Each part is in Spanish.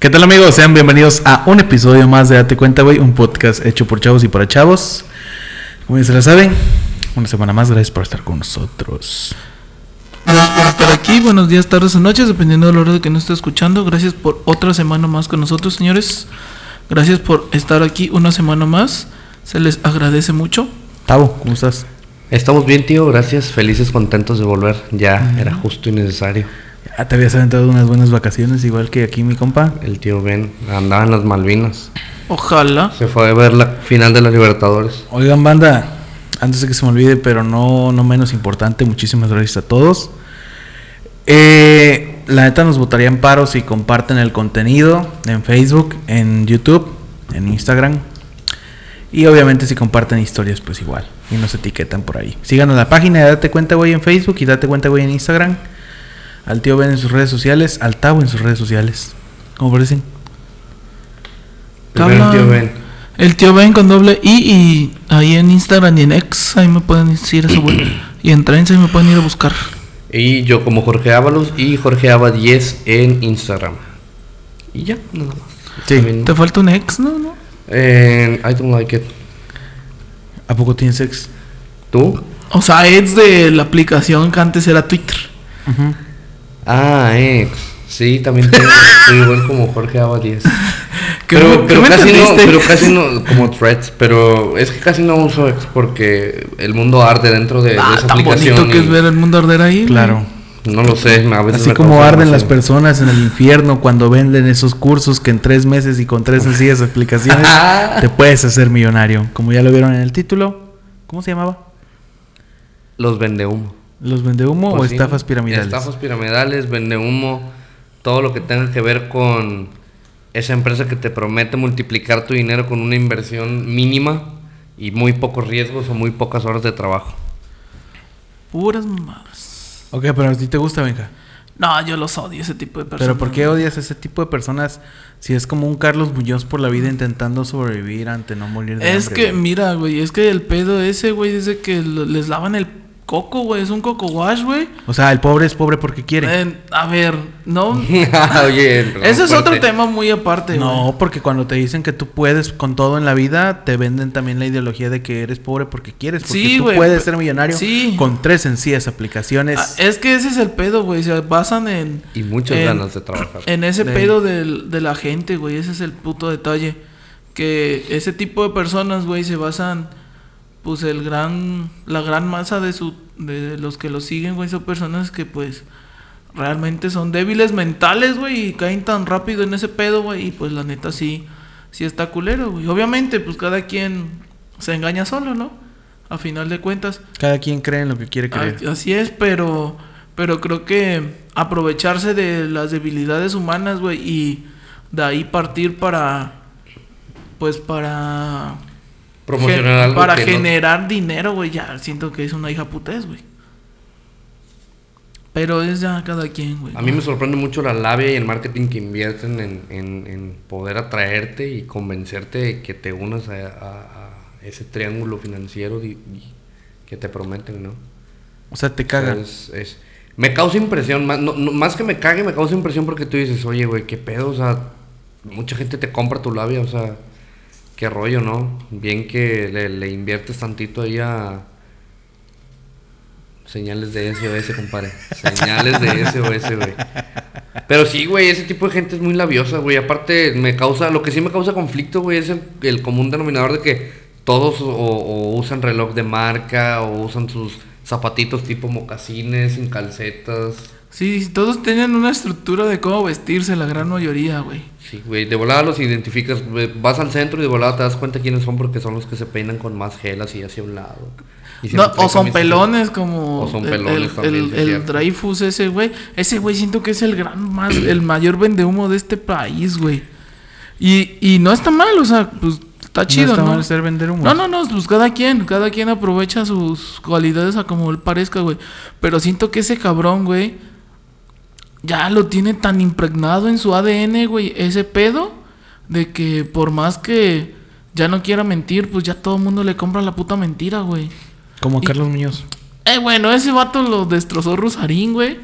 ¿Qué tal amigos? Sean bienvenidos a un episodio más de Date Cuenta, güey, un podcast hecho por chavos y para chavos. Como ya se la saben, una semana más, gracias por estar con nosotros. Gracias por estar aquí, buenos días, tardes o noches, dependiendo de la hora de que nos esté escuchando. Gracias por otra semana más con nosotros, señores. Gracias por estar aquí una semana más. Se les agradece mucho. Tavo, ¿cómo estás? Estamos bien, tío, gracias. Felices, contentos de volver. Ya era justo y necesario. Ya te habías aventado unas buenas vacaciones, igual que aquí mi compa. El tío Ben andaba en las Malvinas. Ojalá. Se fue a ver la final de la Libertadores. Oigan, banda, antes de que se me olvide, pero no, no menos importante, muchísimas gracias a todos. Eh, la neta nos votaría en paro si comparten el contenido en Facebook, en YouTube, en Instagram. Y obviamente si comparten historias, pues igual. Y nos etiquetan por ahí. Síganos en la página Date Cuenta, güey, en Facebook y Date Cuenta, güey, en Instagram. Al tío Ben en sus redes sociales, al Tavo en sus redes sociales. ¿Cómo parecen? El tío Ben. El tío Ben con doble I y ahí en Instagram y en X, ahí me pueden decir eso, güey. Y en Trends ahí me pueden ir a buscar. Y yo como Jorge Ábalos y Jorge Aba 10 en Instagram. Y ya, nada más. Sí. También, Te falta un X, ¿no? ¿No? en I don't like it. ¿A poco tienes sex? ¿Tú? O sea, es de la aplicación que antes era Twitter. Ah, ex. Sí, también tengo. Soy igual como Jorge Aba 10. ¿Qué Pero, pero casi no, pero casi no, como threads, pero es que casi no uso ex porque el mundo arde dentro de, de Ah, esa tan aplicación. bonito que y es ver el mundo arder ahí. Claro. No lo sé, a veces Así me como arden las personas en el infierno cuando venden esos cursos que en tres meses y con tres sencillas explicaciones te puedes hacer millonario. Como ya lo vieron en el título, ¿cómo se llamaba? Los vende humo. ¿Los vende humo Pues o sí, estafas piramidales? Estafas piramidales, vende humo, todo lo que tenga que ver con esa empresa que te promete multiplicar tu dinero con una inversión mínima y muy pocos riesgos o muy pocas horas de trabajo. Puras mamadas. Ok, pero a ti te gusta, Benja. No, yo los odio ese tipo de personas. Pero ¿por qué odias a ese tipo de personas si es como un Carlos Muñoz por la vida intentando sobrevivir ante no morir de Es hambre, que, güey? mira, güey, es que el pedo ese, güey, dice que les lavan el coco, güey, es un coco wash, güey. O sea, el pobre es pobre porque quiere. Eh, a ver, no. Oye, Ese es otro tema muy aparte, No, güey. porque cuando te dicen que tú puedes con todo en la vida, te venden también la ideología de que eres pobre porque quieres. Porque Sí, tú puedes ser millonario sí. con tres sencillas aplicaciones. Ah, Es que ese es el pedo, güey. Se basan en. Y muchas en- ganas de trabajar. En ese De- pedo del- de la gente, güey. Ese es el puto detalle. Que ese tipo de personas, güey, se basan. Pues el gran. La gran masa de su. De los que lo siguen, güey, son personas que, pues. Realmente son débiles mentales, güey. Y caen tan rápido en ese pedo, güey. Y pues la neta sí. Sí está culero, güey. Obviamente, pues cada quien se engaña solo, ¿no? A final de cuentas. Cada quien cree en lo que quiere creer. Así es, pero pero creo que aprovecharse de las debilidades humanas, güey, y de ahí partir para pues para Promocionar gen- algo para que no- generar dinero, güey, ya siento que es una hija putés, güey. Pero es ya cada quien, güey. A mí me sorprende mucho la labia y el marketing que invierten en, en- en poder atraerte y convencerte de que te unas a, a- a ese triángulo financiero y, y que te prometen, ¿no? O sea, te caga. Es- es- me causa impresión, más, no- no- más que me cague, me causa impresión porque tú dices, oye, güey, qué pedo, o sea, mucha gente te compra tu labia, o sea, qué rollo, ¿no? Bien que le, inviertes tantito ahí a señales de SOS, compadre. Señales de SOS, güey. Pero sí, güey, ese tipo de gente es muy labiosa, güey. Aparte, me causa, lo que sí me causa conflicto, güey, es el, el común denominador de que todos o, o usan reloj de marca o usan sus zapatitos tipo mocasines, sin calcetas. Sí, todos tienen una estructura de cómo vestirse, la gran mayoría, güey. Sí, güey, de volada los identificas, güey, vas al centro y de volada te das cuenta quiénes son porque son los que se peinan con más gel así hacia un lado. No, o son pelones como O son el- pelones el, también, el. Dreyfus ese güey. Ese güey siento que es el gran más, el mayor vendehumo de este país, güey. Y, y no está mal, o sea, pues está chido, no ¿no? está mal ser vender humo. No, no, no, pues cada quien, cada quien aprovecha sus cualidades a como él parezca, güey. Pero siento que ese cabrón, güey, ya lo tiene tan impregnado en su ADN, güey, ese pedo, de que por más que ya no quiera mentir, pues ya todo el mundo le compra la puta mentira, güey. Como Y- Carlos Muñoz. Eh, bueno, ese vato lo destrozó Rosarín, güey.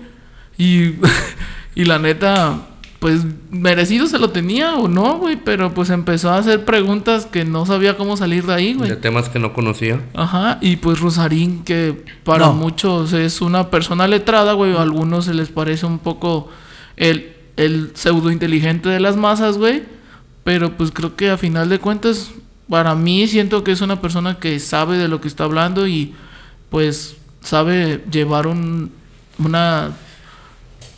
Y, y la neta, pues merecido se lo tenía o no, güey, pero pues empezó a hacer preguntas que no sabía cómo salir de ahí, güey. De temas que no conocía. Ajá, y pues Rosarín, que para No. muchos es una persona letrada, güey, a algunos se les parece un poco el, el pseudo inteligente de las masas, güey, pero pues creo que a final de cuentas, para mí siento que es una persona que sabe de lo que está hablando y pues sabe llevar un, una,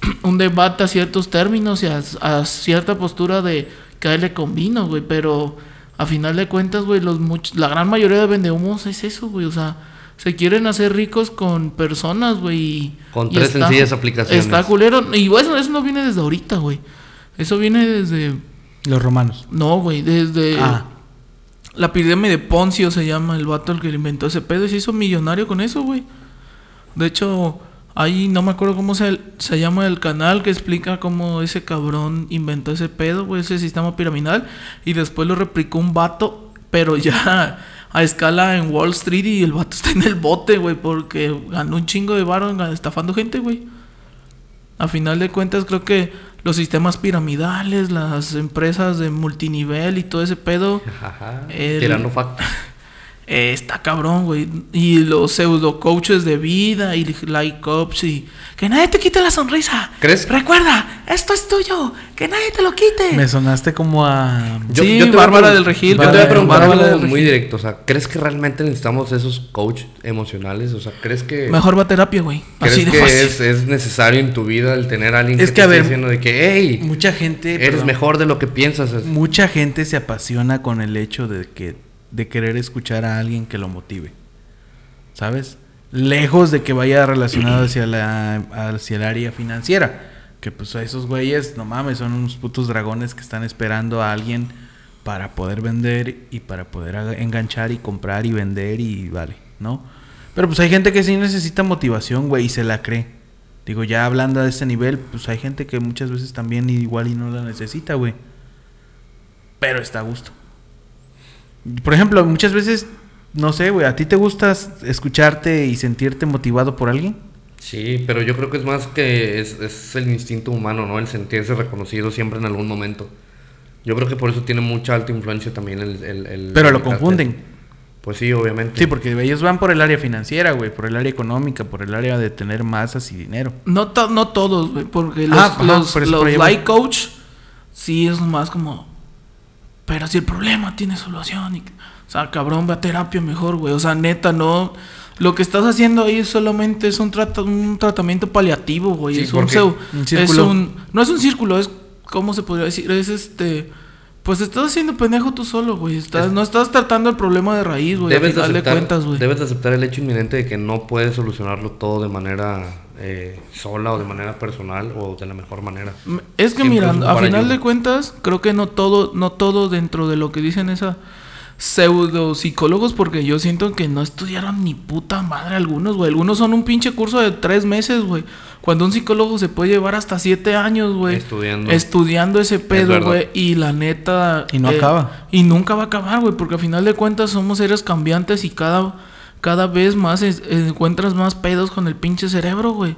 un debate a ciertos términos y a, a cierta postura de que a él le convino, güey, pero a final de cuentas, güey, los much- la gran mayoría de vendehumos es eso, güey, o sea, se quieren hacer ricos con personas, güey. Con y tres sencillas aplicaciones. Está culero, y eso, eso no viene desde ahorita, güey. Eso viene desde, Los romanos. no, güey, desde Ah. la pirámide de Poncio se llama el vato el que le inventó ese pedo y se hizo millonario con eso, güey. De hecho, ahí no me acuerdo cómo se, se llama el canal que explica cómo ese cabrón inventó ese pedo, güey, ese sistema piramidal. Y después lo replicó un vato, pero ya a escala en Wall Street y el vato está en el bote, güey, porque ganó un chingo de varo estafando gente, güey. A final de cuentas, creo que los sistemas piramidales, las empresas de multinivel y todo ese pedo Ajá. El- Tirando factos. Eh, está cabrón, güey. Y los pseudo coaches de vida y like coach y que nadie te quite la sonrisa. ¿Crees? Recuerda, esto es tuyo, que nadie te lo quite. Me sonaste como a. Yo- sí, yo te Bárbara del Regil. Yo te voy a preguntar Bárbara algo del muy directo. O sea, ¿crees que realmente necesitamos esos coach emocionales? O sea, ¿crees que, Mejor va a terapia, güey. ¿crees Así de que fácil. es, es necesario en tu vida el tener a alguien Es que, que, te esté diciendo de que, hey, Mucha gente. eres perdón. mejor de lo que piensas? Es- Mucha gente se apasiona con el hecho de que de querer escuchar a alguien que lo motive. ¿Sabes? Lejos de que vaya relacionado hacia la hacia el área financiera, que pues a esos güeyes, no mames, son unos putos dragones que están esperando a alguien para poder vender y para poder enganchar y comprar y vender y vale, ¿no? Pero pues hay gente que sí necesita motivación, güey, y se la cree. Digo, ya hablando de este nivel, pues hay gente que muchas veces también igual y no la necesita, güey. Pero está a gusto. Por ejemplo, muchas veces, no sé, güey, ¿a ti te gusta escucharte y sentirte motivado por alguien? Sí, pero yo creo que es más que es, es el instinto humano, ¿no? El sentirse reconocido siempre en algún momento. Yo creo que por eso tiene mucha alta influencia también el... el- el- Pero lo el confunden. Pues sí, obviamente. Sí, porque ellos van por el área financiera, güey, por el área económica, por el área de tener masas y dinero. No, to- no todos, güey, porque los, Ah, ajá, los, por los like coach sí es más como, pero si el problema tiene solución, y, o sea, cabrón, ve a terapia mejor, güey, o sea, neta, no, lo que estás haciendo ahí solamente es un, trata- un tratamiento paliativo, güey, Sí, es un, seu- Un es un, no es un círculo, es, ¿cómo se podría decir? Es este... Pues estás haciendo pendejo tú solo, güey. Estás, Es- no estás tratando el problema de raíz, güey. Debes de, final de aceptar, cuentas, güey. debes de aceptar el hecho inminente de que no puedes solucionarlo todo de manera eh, sola o de manera personal o de la mejor manera. Es que Siempre mira, es a final ayuda. de cuentas, creo que no todo, no todo dentro de lo que dicen esa pseudo psicólogos, porque yo siento que no estudiaron ni puta madre algunos, güey. Algunos son un pinche curso de tres meses, güey. Cuando un psicólogo se puede llevar hasta siete años, güey. Estudiando. Estudiando ese pedo, güey. Y la neta. eh, Y no acaba. Y nunca va a acabar, güey. Porque a final de cuentas somos seres cambiantes y cada, cada vez más encuentras más pedos con el pinche cerebro, güey.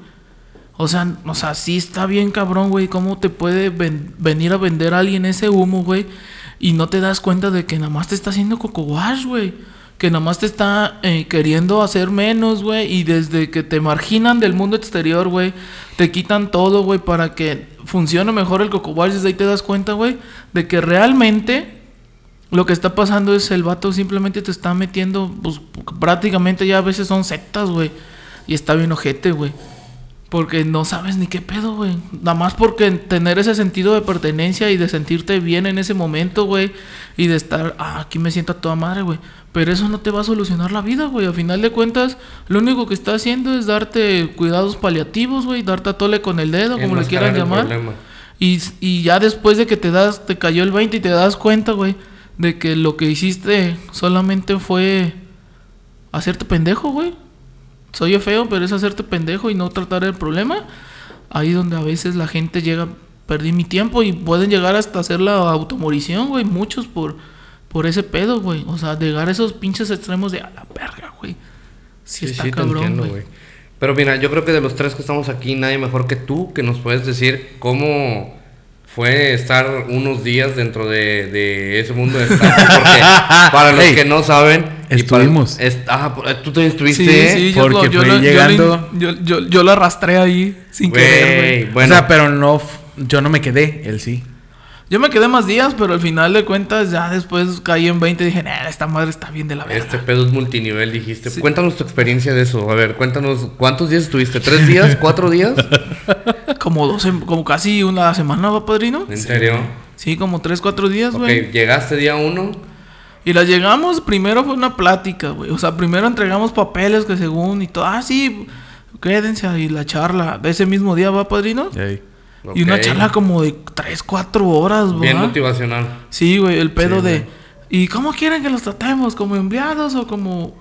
O sea, o sea, sí está bien cabrón, güey. ¿Cómo te puede ven- venir a vender a alguien ese humo, güey? Y no te das cuenta de que nada más te está haciendo coco wash, güey. Que nada más te está eh, queriendo hacer menos, güey. Y desde que te marginan del mundo exterior, güey, te quitan todo, güey, para que funcione mejor el coco wash. Desde ahí te das cuenta, güey, de que realmente lo que está pasando es el vato simplemente te está metiendo, pues prácticamente ya a veces son sectas, güey. Y está bien ojete, güey. Porque no sabes ni qué pedo, güey. Nada más porque tener ese sentido de pertenencia y de sentirte bien en ese momento, güey. Y de estar, ah, aquí me siento a toda madre, güey. Pero eso no te va a solucionar la vida, güey. A final de cuentas, lo único que está haciendo es darte cuidados paliativos, güey. Darte a tole con el dedo, como le quieran llamar. Y, y ya después de que te das, te cayó el 20 y te das cuenta, güey, de que lo que hiciste solamente fue hacerte pendejo, güey. Soy feo, pero es hacerte pendejo y no tratar el problema. Ahí donde a veces la gente llega, perdí mi tiempo y pueden llegar hasta hacer la automorición, güey. Muchos por, por ese pedo, güey. O sea, llegar a esos pinches extremos de a la verga, güey. Sí, Sí, está sí, cabrón, güey. Pero mira, yo creo que de los tres que estamos aquí, nadie mejor que tú que nos puedes decir cómo fue estar unos días dentro de, de ese mundo de estafa. Porque para los Ey, que no saben. para- estuvimos. es- ah, tú también estuviste. Sí, sí, yo, Porque lo, yo, fue lo- yo llegando- lo- yo, yo, yo lo arrastré ahí sin Güey, querer, güey. bueno. O sea, pero no, yo no me quedé, él sí. Yo me quedé más días, pero al final de cuentas ya después caí en 20 y dije, nah, esta madre está bien de la verga. Este pedo es multinivel, dijiste. Sí. Cuéntanos tu experiencia de eso. A ver, cuéntanos, ¿cuántos días estuviste? ¿Tres días? ¿Cuatro días? Como dos, como casi una semana, ¿va, padrino? ¿En serio? Sí, como tres, cuatro días, Ok, güey. llegaste día uno. Y la llegamos, primero fue una plática, güey. O sea, primero entregamos papeles que según y todo. Ah, sí, quédense ahí la charla. De ese mismo día, ¿va, padrino? Y una charla como de tres, cuatro horas, güey. Bien motivacional. Sí, güey, el pedo Sí, de... güey. ¿Y cómo quieren que los tratemos? ¿Como empleados o como...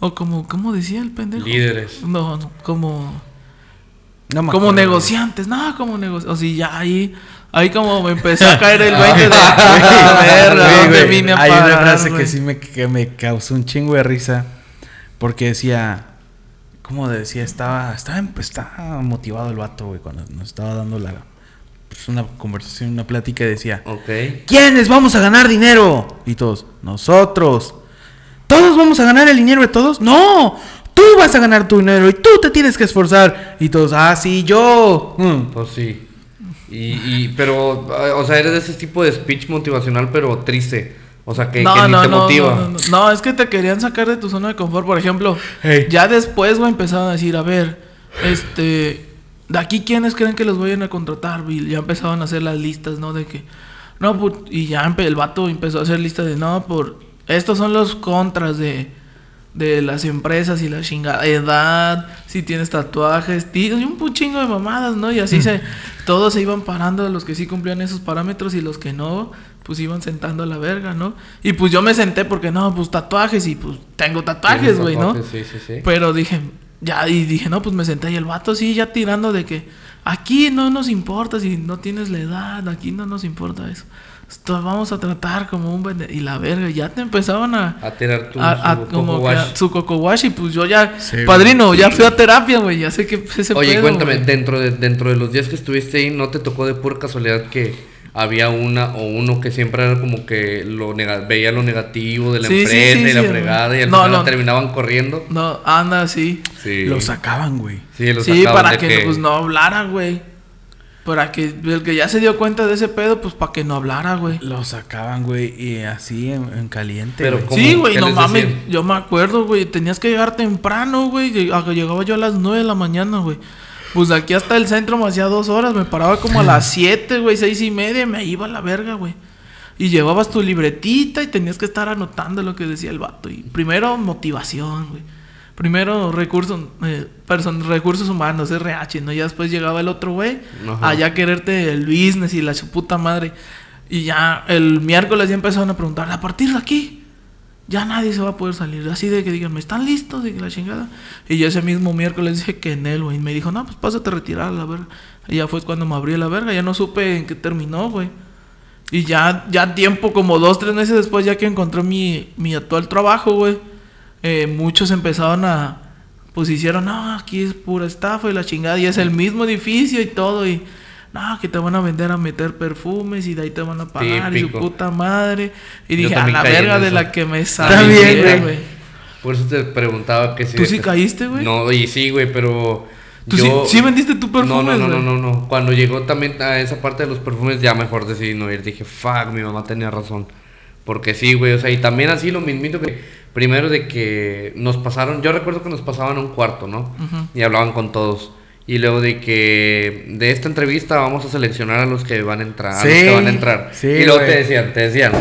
O como... ¿Cómo decía el pendejo? Líderes. No, no, como... No me Como negociantes. No, como negociantes. O sea, ya ahí... Ahí como me empezó a caer el 20 de... "Ah, verga, Güey, ¿dónde güey, vine a Hay una frase güey?" que sí me, que me causó un chingo de risa. Porque decía. ¿Cómo decía? Estaba, estaba, estaba motivado el vato, güey, cuando nos estaba dando la. Pues una conversación, una plática y decía. ¿Quiénes vamos a ganar dinero? Y todos, nosotros. ¿Todos vamos a ganar el dinero de todos? No, tú vas a ganar tu dinero y tú te tienes que esforzar. Y todos, ah, sí, yo. Mm. Pues sí. Y, y, pero, o sea, eres de ese tipo de speech motivacional, pero triste. O sea, que, que no, ni no, te no, motiva. no, no, no. No, es que te querían sacar de tu zona de confort. Por ejemplo, Hey. ya después, güey, empezaron a decir, a ver, este, de aquí quiénes creen que los vayan a contratar, Y Ya empezaban a hacer las listas, ¿no? De que, no, pues, y ya el vato empezó a hacer listas de, no, por, estos son los contras de, de las empresas y la chingada edad, si tienes tatuajes, ti- y un chingo de mamadas, ¿no? Y así se, todos se iban parando, los que sí cumplían esos parámetros y los que no, pues iban sentando a la verga, ¿no? Y pues yo me senté porque no, pues tatuajes y pues tengo tatuajes, güey, ¿no? Sí, sí, sí. Pero dije, ya, y dije, no, pues me senté y el vato sí, ya tirando de que aquí no nos importa si no tienes la edad, aquí no nos importa eso. Esto vamos a tratar como un vende y la verga, ya te empezaban a, a tirar tu a- a- su como coco que a- su coco wash y pues yo ya, Sí, güey. padrino, ya fui a terapia, güey, ya sé que ese Oye, pedo, cuéntame, güey. dentro de, dentro de los días que estuviste ahí, ¿no te tocó de pura casualidad que había una o uno que siempre era como que lo nega- veía lo negativo de la Sí, sí, empresa sí, y la sí, fregada y al no, final no. terminaban corriendo? No, anda, sí. Sí. Lo sacaban, güey. Sí, lo Sí, sacaban para de que, pues no hablara, güey. Para que el que ya se dio cuenta de ese pedo, pues para que no hablara, güey. Lo sacaban, güey, y así en, en caliente. Pero güey. Sí, güey, ¿Qué no mames. decían? Yo me acuerdo, güey. Tenías que llegar temprano, güey. Lleg- Llegaba yo a las 9 de la mañana, güey. Pues de aquí hasta el centro me hacía dos horas. Me paraba como a las 7, güey, seis y media. Y me iba a la verga, güey. Y llevabas tu libretita y tenías que estar anotando lo que decía el vato. Y primero, motivación, güey. Primero, recursos, eh, recursos humanos, RH, ¿no? Ya después llegaba el otro güey. Allá quererte el business y la su puta madre. Y ya el miércoles ya empezaron a preguntar, a partir de aquí, ya nadie se va a poder salir. Así de que digan, ¿me están listos? Y que la chingada. Y yo ese mismo miércoles dije que en él, güey. Me dijo, no, pues pásate a retirar a la verga. Y ya fue cuando me abrí la verga. Ya no supe en qué terminó, güey. Y ya, ya tiempo, como dos, tres meses después, ya que encontré mi, mi actual trabajo, güey. eh, muchos empezaron a. Pues hicieron, no, aquí es pura estafa y la chingada. Y es el mismo edificio y todo. Y no, que te van a vender a meter perfumes y de ahí te van a pagar y su puta madre. Y Yo dije, a la verga de la que me saliera, güey. Por eso te preguntaba que si... ¿Tú sí caíste, güey? No, y sí, güey, pero... ¿Tú sí- sí vendiste tu perfume, No, no, no, no, no, no. Cuando llegó también a esa parte de los perfumes, ya mejor decidí no ir. Dije, fuck, mi mamá tenía razón. Porque sí, güey, o sea, y también así lo mismito que... Primero de que nos pasaron... Yo recuerdo que nos pasaban a un cuarto, ¿no? Y hablaban con todos. Y luego de que de esta entrevista vamos a seleccionar a los que van a entrar. a los Sí, que van a entrar. sí, y luego güey. te decían, te decían,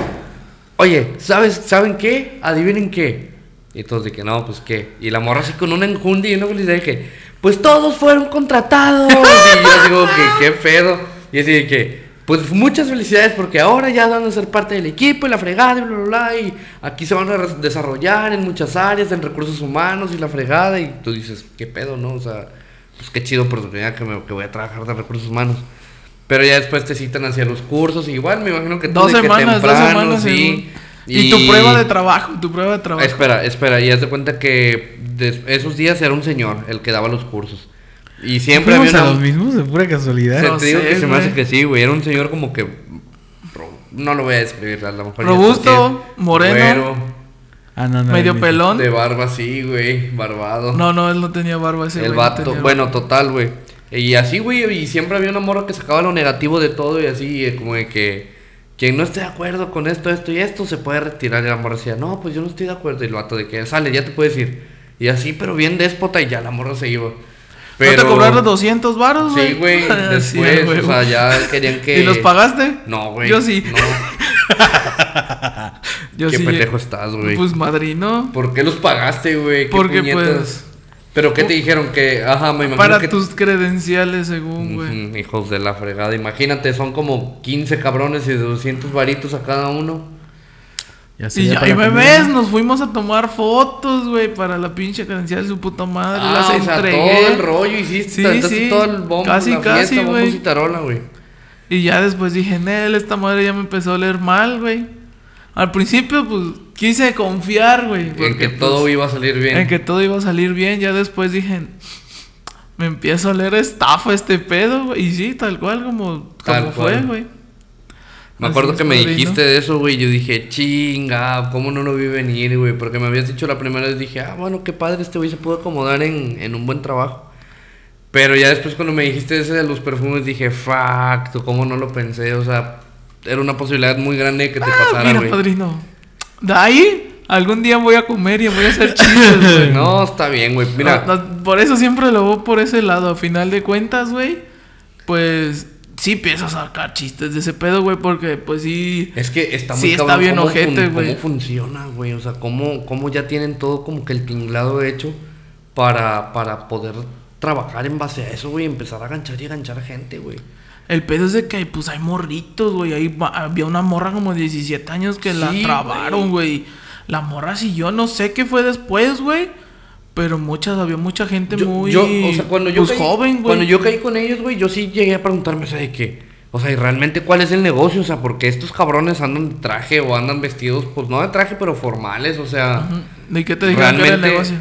oye, ¿sabes, ¿saben qué? Adivinen qué. Y todos de que no, pues qué. Y la morra así con una enjundia y una felicidad que, pues todos fueron contratados. y yo como que, qué pedo. Y así de que, pues muchas felicidades porque ahora ya van a ser parte del equipo y la fregada y bla, bla, bla. Y aquí se van a desarrollar en muchas áreas, en recursos humanos y la fregada. Y tú dices, qué pedo, ¿no? O sea, pues qué chido oportunidad que, me, que voy a trabajar de recursos humanos. Pero ya después te citan hacia los cursos. Igual me imagino que Dos de que semanas, dos temprano, semanas. sí. según. Y, tu prueba de trabajo, tu prueba de trabajo. Espera, espera, y haz de cuenta que des- esos días era un señor el que daba los cursos. Y siempre había ¿Fuimos a una... los mismos de pura casualidad? Se- No te digo sé, que se me hace que sí, güey. Era un señor como que... No lo voy a describir, a lo mejor... Robusto, moreno. güero, Ah, no, no. Medio pelón. de barba así, güey. Barbado. No, no, él no tenía barba ese el güey, no vato. tenía bueno, barba. total, güey. Y así, güey. Y siempre había una morra que sacaba lo negativo de todo y así, eh, como de que... Quien no esté de acuerdo con esto, esto y esto, se puede retirar. Y la morra decía, no, pues yo no estoy de acuerdo. Y el vato de que sale, ya te puedes ir. Y así, pero bien déspota y ya la morra se iba. ¿No te cobraron 200 varos, güey? Sí, güey. Sí, Después, güey. o sea, ya querían que. ¿Y los pagaste? No, güey. Yo sí. No. Yo Qué sí. pendejo estás, güey. Pues madrino. ¿Por qué los pagaste, güey? ¿Qué Porque, puñetas? pues, ¿Pero qué te dijeron? Que, ajá, me imagino Para que... tus credenciales, según, güey. Ujú, hijos de la fregada. Imagínate, son como 15 cabrones y de 200 varitos a cada uno. Ya Y ya, y me ves, nos fuimos a tomar fotos, güey, para la pinche credencial de su puta madre. Ah, las o sea, entregué. todo el rollo hiciste. Sí, todo el bombo, Casi, la casi, fiesta, y tarola, güey. Y ya después dije, Nel, esta madre ya me empezó a leer mal, güey. Al principio, pues, quise confiar, güey. En que pues, todo iba a salir bien. En que todo iba a salir bien. Ya después dije, me empiezo a leer estafa este pedo, güey. Y sí, tal cual como, Tal como fue, güey. Me Así acuerdo que me dijiste de eso, güey. Yo dije, chinga, ¿cómo no lo vi venir, güey? Porque me habías dicho la primera vez, dije, ah, bueno, qué padre, este güey se pudo acomodar en, en un buen trabajo. Pero ya después cuando me dijiste ese de los perfumes, dije, fuck, ¿cómo no lo pensé? O sea, era una posibilidad muy grande que te Ah, pasara, mira, padrino. De ahí, algún día voy a comer y voy a hacer chistes, güey. No, está bien, güey. Mira, No, no, por eso siempre lo voy por ese lado. A final de cuentas, güey, pues sí empiezo a sacar chistes de ese pedo, güey, porque pues sí. es que está muy Sí, está bien cómo ojete, güey. ¿Cómo funciona, güey? O sea, cómo, cómo ya tienen todo como que el tinglado hecho para, para poder trabajar en base a eso, güey. Empezar a ganchar y ganchar gente, güey. El pedo es de que pues hay morritos, güey. Ahí había una morra como de 17 años que la trabaron, güey. La morra sí, yo no sé qué fue después, güey. Pero muchas, había mucha gente Yo, muy yo, o sea, cuando yo pues, caí, joven, güey. Cuando yo caí con ellos, güey, yo sí llegué a preguntarme, o sea, de qué. O sea, ¿y realmente cuál es el negocio? O sea, porque estos cabrones andan de traje o andan vestidos, pues no de traje, pero formales, o sea. ¿De qué te dijeron que era el negocio?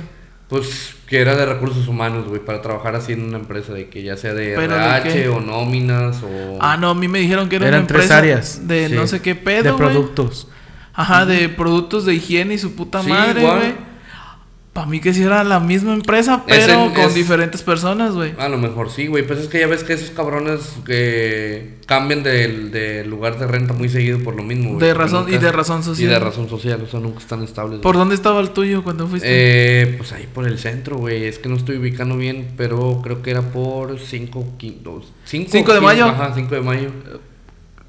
Pues que era de recursos humanos, güey, para trabajar así en una empresa, de que ya sea de ¿Pero de RH o nóminas o. Ah, no, a mí me dijeron que era Eran una tres empresa áreas. de Sí. no sé qué de pedo, güey. productos. Ajá, de productos de higiene y su puta Sí, madre, güey. Para mí que sí era la misma empresa, Es pero el- con es- diferentes personas, güey. A lo mejor sí, güey. Pues es que ya ves que esos cabrones que cambian del de lugar de renta muy seguido por lo mismo, güey. De razón- y de razón social. Y de razón social, o sea, nunca están estables. ¿Por dónde estaba el tuyo cuando fuiste? Eh, pues ahí por el centro, güey. Es que no estoy ubicando bien, pero creo que era por 5 Cinco de mayo. Ajá, 5 de mayo.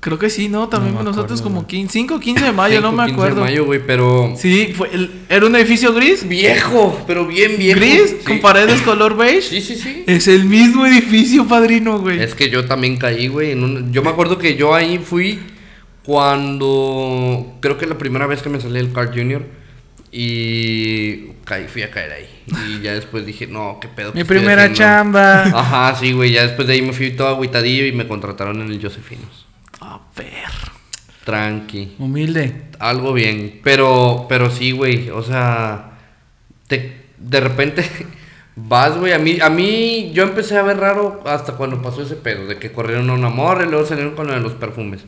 Creo que sí, ¿no? También No me nosotros acuerdo, como güey. 15, 5 o 15 de mayo, no 5, me 15 acuerdo. de mayo, güey, pero. Sí, fue el- era un edificio gris. Viejo, pero bien viejo. Gris, Sí. con paredes color beige. Sí, sí, sí. Es el mismo edificio, padrino, güey. Es que yo también caí, güey. un- Yo me acuerdo que yo ahí fui cuando. Creo que la primera vez que me salí del Car Junior. Y caí, fui a caer ahí. Y ya después dije, no, qué pedo. Mi primera haciendo?" chamba. Ajá, sí, güey. Ya después de ahí me fui todo agüitadillo y me contrataron en el Josefinos. A ver. Tranqui. Humilde. Algo bien. Pero, pero sí, güey. O sea, te, de repente vas, güey. A mí, a mí, yo empecé a ver raro hasta cuando pasó ese pedo. De que corrieron a una morra y luego salieron con lo de los perfumes.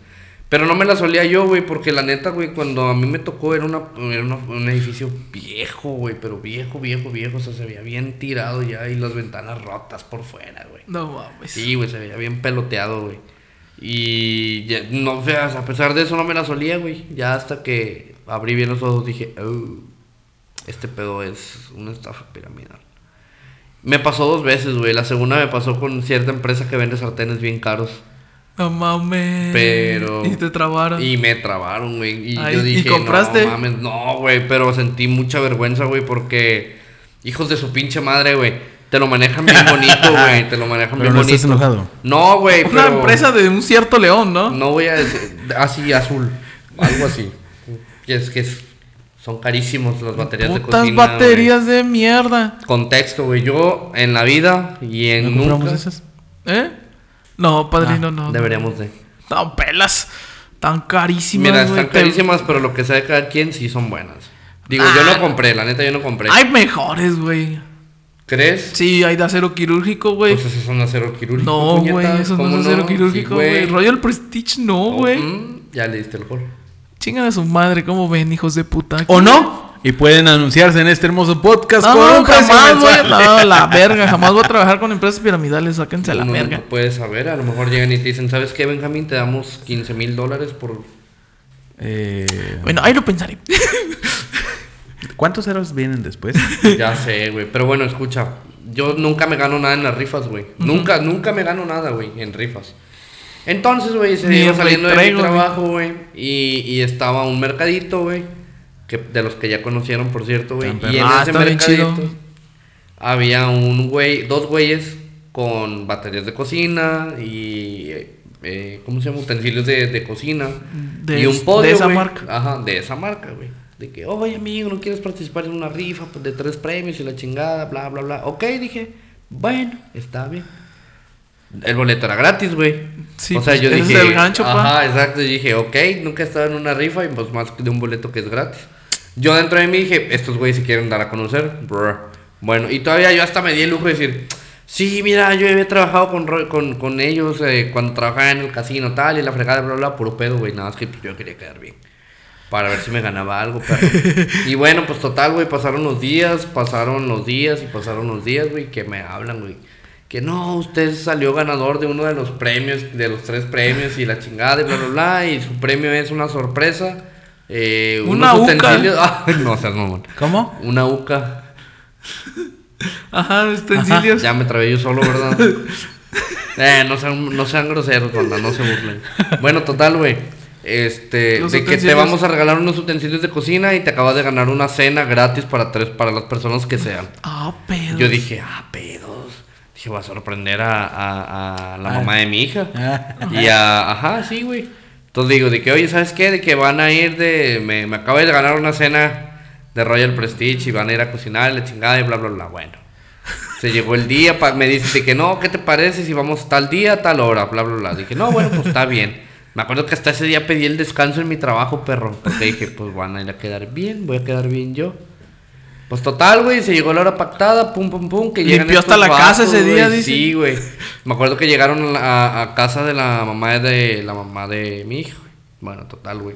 Pero no me la solía yo, güey, porque la neta, güey, cuando a mí me tocó era, una, era una- un edificio viejo, güey, pero viejo, viejo, viejo, o sea, se veía bien tirado ya y las ventanas rotas por fuera, güey. No mames. Sí, güey, se veía bien peloteado, güey. Y ya, no, sea, a pesar de eso no me la solía, güey. Ya hasta que abrí bien los ojos dije, oh, este pedo es una estafa piramidal. Me pasó dos veces, güey. La segunda me pasó con cierta empresa que vende sartenes bien caros. No mames. Pero- Y te trabaron. Y me trabaron, güey. Y Ay, yo ¿y dije, compraste? no mames, no, güey. Pero sentí mucha vergüenza, güey, porque hijos de su pinche madre, güey. Te lo manejan bien bonito, güey. Te lo manejan Pero bien no bonito. estás enojado. No, güey, Una pero... empresa de un cierto león, ¿no? No voy a decir así azul, algo así. Y es que es- son carísimos las baterías de Putas cocina. baterías de mierda. Contexto, güey. Yo en la vida y en ¿No compramos nunca esas? ¿Eh? No, padrino, Ah, no. deberíamos de. No, pelas. Tan carísimas, Mira, están carísimas, pero lo que sabe cada quien sí son buenas. Digo, yo Ah. no compré, la neta yo no compré. Hay mejores, güey. ¿Crees? Sí, hay de acero quirúrgico, güey. Pues esos son acero quirúrgico. no, güey, eso no ¿Cómo es acero Sí, quirúrgico, güey. Royal Prestige no, güey. ya le diste el gol. Chingan a su madre, ¿cómo ven, hijos de puta? ¿O no? Y pueden anunciarse en este hermoso podcast No, con un jamás voy a... No, la verga, jamás voy a trabajar con empresas piramidales, sáquense a la verga. No puedes saber, a lo mejor llegan y te dicen, ¿sabes qué, Benjamín? Te damos 15 mil dólares por... Eh, Bueno, ahí lo pensaré. ¿Cuántos ceros vienen después? ya sé, güey. Pero bueno, escucha, yo nunca me gano nada en las rifas, güey. Nunca, nunca me gano nada, güey, en rifas. Entonces, güey, ese día saliendo de mi trabajo, güey. Y, y estaba un mercadito, güey. Que, de los que ya conocieron, por cierto, güey. Y en Ah, ese mercadito había un güey, dos güeyes con baterías de cocina y... eh, ¿Cómo se llama? Utensilios de, de cocina. De y un podio, de esa marca. Ajá, de esa marca, güey. De que, oye, amigo, ¿no quieres participar en una rifa pues, de tres premios y la chingada, bla, bla, bla? Ok, dije, bueno, está bien. El boleto era gratis, güey. Sí, o sea, pues, yo dije, el gancho, pa. ajá, exacto. Y dije, ok, nunca he estado en una rifa y pues más de un boleto que es gratis. Yo dentro de mí dije, estos güeyes se quieren dar a conocer. Brr. Bueno, y todavía yo hasta me di el lujo de decir, sí, mira, yo había trabajado con, con, con ellos eh, cuando trabajaba en el casino tal y la fregada, bla, bla, puro pedo, güey. Nada más que pues, yo quería quedar bien. Para ver si me ganaba algo, perro. y bueno, pues total, güey, pasaron los días, pasaron los días y pasaron los días, güey, que me hablan, güey. Que no, usted salió ganador de uno de los premios, de los tres premios y la chingada y bla, bla, bla. Y su premio es una sorpresa. Eh, Una unos uca. Ah, no seas mamón. ¿Cómo? Una uca. Ajá, utensilios. Ya me trabé yo solo, ¿verdad? eh, no sean, no sean groseros, banda, no se burlen. Bueno, total, güey. Este, Los de que te vamos a regalar unos utensilios de cocina y te acabas de ganar una cena gratis para tres, para las personas que sean. Ah, pedo. Yo dije, ah, pedos. Dije, voy a sorprender a, a- a la Ah. mamá de mi hija. Ah. Y a, ajá, sí, güey. Entonces digo, de que, oye, ¿sabes qué? De que van a ir de, me, me acabo de ganar una cena de Royal Prestige y van a ir a cocinar, la chingada y bla, bla, bla. Bueno. Se llegó el día, pa- me dice de que no, ¿qué te parece si vamos tal día, tal hora, bla, bla, bla? Dije, no, bueno, pues está bien. Me acuerdo que hasta ese día pedí el descanso en mi trabajo, perro. Porque dije, pues van a ir a quedar bien, voy a quedar bien yo. Pues total, güey, se llegó la hora pactada, pum, pum, pum, que llegan Limpió hasta la casa ese día, dice. Sí, güey. Me acuerdo que llegaron a, a casa de la mamá de la mamá de mi hijo. Bueno, total, güey.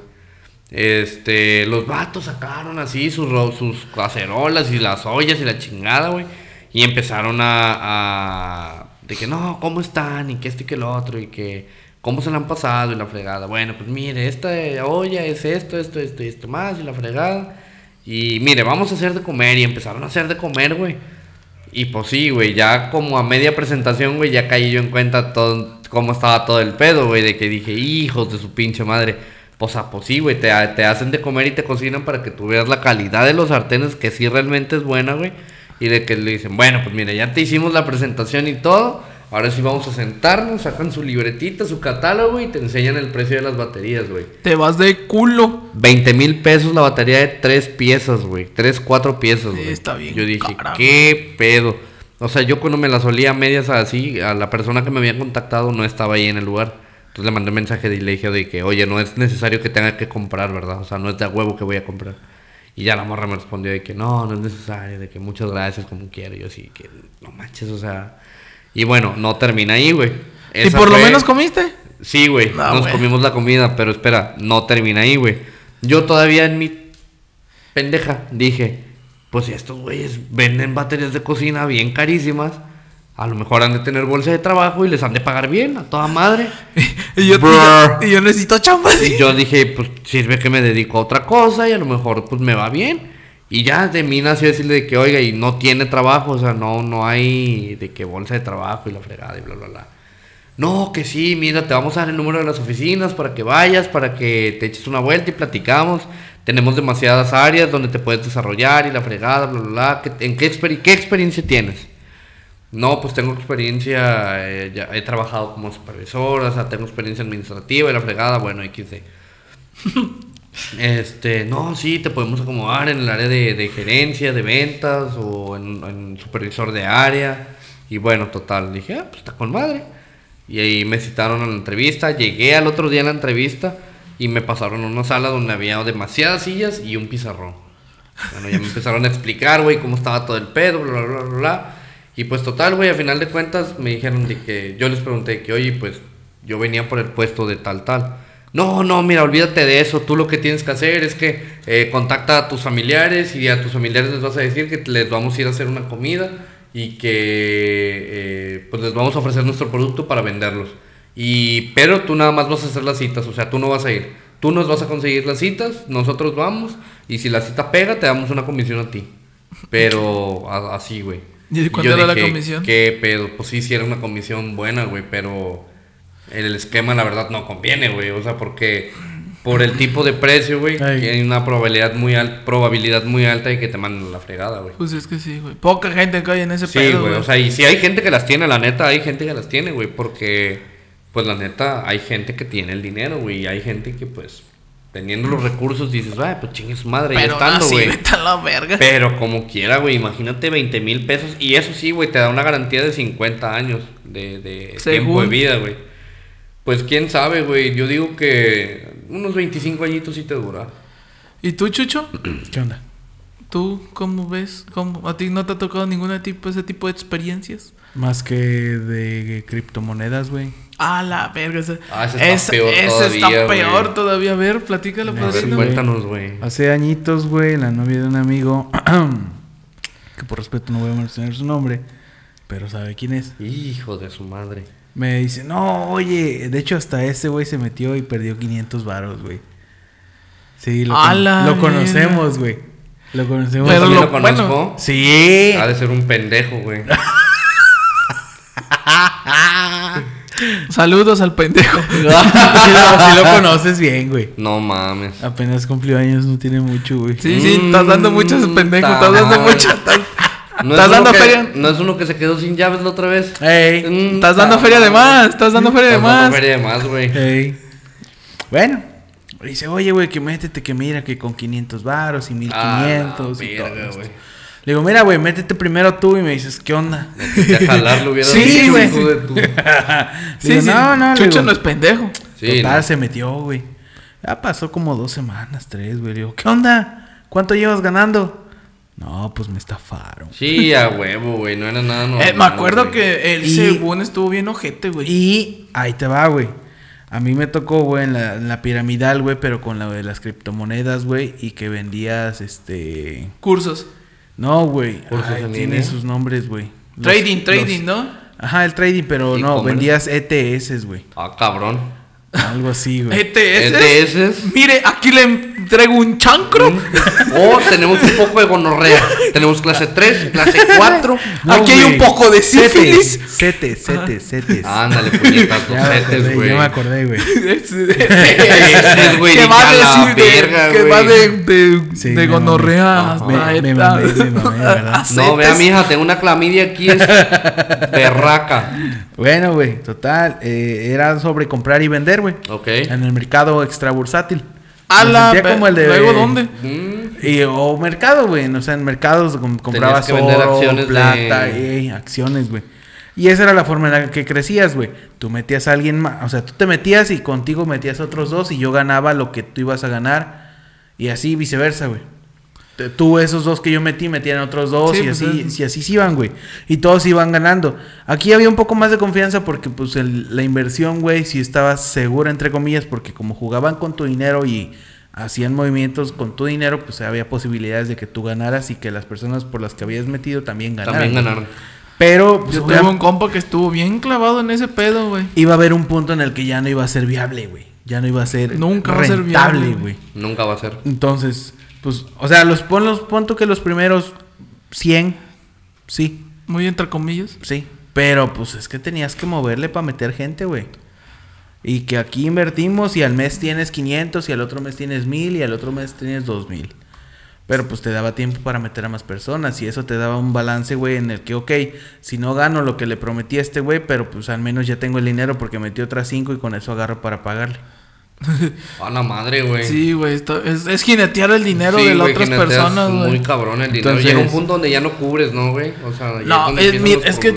Este, los vatos sacaron así sus, ro- sus cacerolas y las ollas y la chingada, güey. Y empezaron a, a- De que no, ¿cómo están? Y que esto y que lo otro. Y que, ¿cómo se la han pasado? Y la fregada. Bueno, pues mire, esta olla es esto, esto, esto y esto más. Y la fregada. Y mire, vamos a hacer de comer. Y empezaron a hacer de comer, güey. Y pues sí, güey, ya como a media presentación, güey, ya caí yo en cuenta todo, cómo estaba todo el pedo, güey, de que dije, hijos de su pinche madre. Pues, ah, pues sí, güey, te, te hacen de comer y te cocinan para que tú veas la calidad de los sartenes, que sí realmente es buena, güey. Y de que le dicen, bueno, pues mira, ya te hicimos la presentación y todo, ahora sí vamos a sentarnos, sacan su libretita, su catálogo y te enseñan el precio de las baterías, güey. Te vas de culo. 20 mil pesos la batería de tres piezas, güey. Tres, cuatro piezas, güey. Está bien Yo dije, ¿qué pedo? O sea, yo cuando me las olía a medias así, a la persona que me había contactado no estaba ahí en el lugar. Entonces le mandé un mensaje le dije de que, oye, no es necesario que tenga que comprar, ¿verdad? O sea, no es de huevo que voy a comprar. Y ya la morra me respondió de que no, no es necesario, de que muchas gracias, como quiero. Y yo sí, que no manches, o sea. Y bueno, no termina ahí, güey. ¿Y por lo menos comiste? Sí, güey. Nos comimos la comida, pero espera, no termina ahí, güey. Yo todavía en mi pendeja dije, pues si estos güeyes venden baterías de cocina bien carísimas, a lo mejor han de tener bolsa de trabajo y les han de pagar bien, a toda madre. Y yo, y yo, y yo necesito chamba. Y yo dije, pues sirve que me dedico a otra cosa y a lo mejor pues me va bien. Y ya de mí nació decirle de que, oiga, y no tiene trabajo, o sea, no, no hay de que bolsa de trabajo y la fregada y bla, bla, bla. No, que sí, mira, te vamos a dar el número de las oficinas para que vayas, para que te eches una vuelta y platicamos. Tenemos demasiadas áreas donde te puedes desarrollar y la fregada, bla, bla, bla. ¿Qué- ¿En qué, experi- qué experiencia tienes? No, pues tengo experiencia, eh, ya he trabajado como supervisor, o sea, tengo experiencia administrativa y la fregada, bueno, XD. Este, no, sí, te podemos acomodar en el área de, de gerencia, de ventas o en, supervisor de área. Y bueno, total, dije, ah, pues está con madre. Y ahí me citaron a la entrevista, llegué al otro día a la entrevista y me pasaron a una sala donde había demasiadas sillas y un pizarrón. Bueno, ya me empezaron a explicar, güey, cómo estaba todo el pedo, bla, bla, bla, bla, bla. Y pues total, güey, a final de cuentas me dijeron de que yo les pregunté que, oye, pues yo venía por el puesto de tal, tal. No, no, mira, olvídate de eso. Tú lo que tienes que hacer es que eh, contacta a tus familiares y a tus familiares les vas a decir que les vamos a ir a hacer una comida y que eh, pues les vamos a ofrecer nuestro producto para venderlos. Y, pero tú nada más vas a hacer las citas, o sea, tú no vas a ir. Tú nos vas a conseguir las citas, nosotros vamos y si la cita pega te damos una comisión a ti. Pero a- así, güey. ¿Y cuánto era la comisión? ¿Qué pedo? Pues sí, sí era una comisión buena, güey, pero el esquema la verdad no conviene, güey. O sea, porque por el tipo de precio, güey, Ay. hay una probabilidad muy, al- probabilidad muy alta de que te manden la fregada, güey. Pues es que sí, güey. Poca gente cae en ese Sí, pedo, güey. O sea, y si hay gente que las tiene, la neta, hay gente que las tiene, güey. Porque, pues la neta, hay gente que tiene el dinero, güey. Y hay gente que, pues, teniendo los recursos, dices, ay, pues chingue su madre, ya Pero estando, así, güey. Pero como quiera, güey, imagínate 20 mil pesos. Y eso sí, güey, te da una garantía de 50 años de, de tiempo de vida, güey. Pues quién sabe, güey. Yo digo que unos 25 añitos sí te dura. ¿Y tú, Chucho? ¿Qué onda? ¿Tú cómo ves? ¿Cómo? ¿A ti no te ha tocado ningún tipo, ese tipo de experiencias? Más que de criptomonedas, güey. Ah, la verga. Ese, Ah, ese está ese- peor ese todavía, está peor todavía. A ver, platícalo, padrino. cuéntanos, güey. Hace añitos, güey, la novia de un amigo, que por respeto no voy a mencionar su nombre, pero sabe quién es. Hijo de su madre. Me dice, no, oye, de hecho hasta ese güey se metió y perdió 500 varos, güey. Sí, lo, con- conocemos, güey. Lo conocemos. Pero ¿También lo- lo conozco? bueno. Sí. Ha de ser un pendejo, güey. Saludos al pendejo. sí, lo, conoces bien, güey. No mames. Apenas cumplió años, no tiene mucho, güey. Sí, sí, estás dando mucho a ese Mm, pendejo. Estás dando madre. Estás, ¿No estás es, uno dando que, feria. ¿No es uno que se quedó sin llaves la otra vez? Ey, Mm, Estás dando feria de más. Estás dando feria de Estás dando más. feria de más, güey. ey. Bueno, dice, oye, güey, que métete, que mira, que con 500 varos y 1500 Ah, y todo. esto. Le digo, mira, güey, métete primero tú y me dices, ¿qué onda? Ya jalar lo hubiera Sí, güey. Sí, digo, sí. no, no, Chucho digo, no es pendejo. Sí, Total, no. se metió, güey. Ya pasó como dos semanas, tres, güey. Le digo, ¿qué onda? ¿Cuánto llevas ganando? No, pues me estafaron. Sí, a huevo, güey. No era nada normal, Eh, me acuerdo güey. que él Y- según estuvo bien ojete, güey. Y ahí te va, güey. A mí me tocó, güey, en la, en la piramidal, güey, pero con la de las criptomonedas, güey, y que vendías, este... Cursos. No, güey. ¿Cursos Ay, en tiene línea? sus nombres, güey. Los- Trading, los- trading, ¿no? Ajá, el trading, pero no, vendías ETS, güey. Ah, cabrón. Algo así, güey. ETS. ETS. Mire, aquí le entrego un chancro. O tenemos un poco de gonorrea. tenemos clase 3, clase 4. No, aquí hay un güey. poco de sífilis. Cetes, cetes, cetes. Ándale, puñetas, acordé, güey. ya me acordé, güey. Ese, güey, que dije, va a la a decir de, verga, que güey. va de, de, Sí, de me gonorrea mamé. hasta Me- me eta- mamé, me mamé, ¿verdad? a No, vea, mija, tengo una clamidia aquí, es berraca. Bueno, güey, total. eh, era sobre comprar y vender, güey. Ok. En el mercado extra bursátil. A Me la sentía ver- como el de. ¿Luego dónde? Mm, Y, o mercado, güey. O sea, en mercados com- comprabas que oro, acciones plata, de- ey, acciones, güey. Y esa era la forma en la que crecías, güey. Tú metías a alguien más, o sea, tú te metías y contigo metías a otros dos y yo ganaba lo que tú ibas a ganar y así viceversa, güey. Te- Tú esos dos que yo metí metían otros dos Sí, y pues, así, es- y así se iban, güey. Y todos iban ganando. Aquí había un poco más de confianza porque pues el- la inversión, güey, si estaba segura entre comillas porque como jugaban con tu dinero y hacían movimientos con tu dinero, pues había posibilidades de que tú ganaras y que las personas por las que habías metido también ganaran. también ganaron. Pero pues, Yo tuve un compa que estuvo bien clavado en ese pedo, güey. iba a haber un punto en el que ya no iba a ser viable, güey. Ya no iba a ser Nunca va a ser rentable, viable, güey. Nunca va a ser. Entonces, pues, o sea, los pon los pon tú que los primeros 100 sí, Muy entre comillas. sí, pero pues es que tenías que moverle para meter gente, güey. Y que aquí invertimos y al mes tienes 500 y al otro mes tienes 1000 y al otro mes tienes 2000. Pero pues te daba tiempo para meter a más personas y eso te daba un balance, güey, en el que, ok, si no gano lo que le prometí a este güey, pero pues al menos ya tengo el dinero porque metí otras 5 y con eso agarro para pagarle. A la madre, güey. Sí, güey. Es, es jinetear el dinero Sí, de las otras personas, Muy güey. cabrón el dinero. Entonces- Llega un punto donde ya no cubres, ¿no, güey? O sea, ya No, es empiezan mi- los es que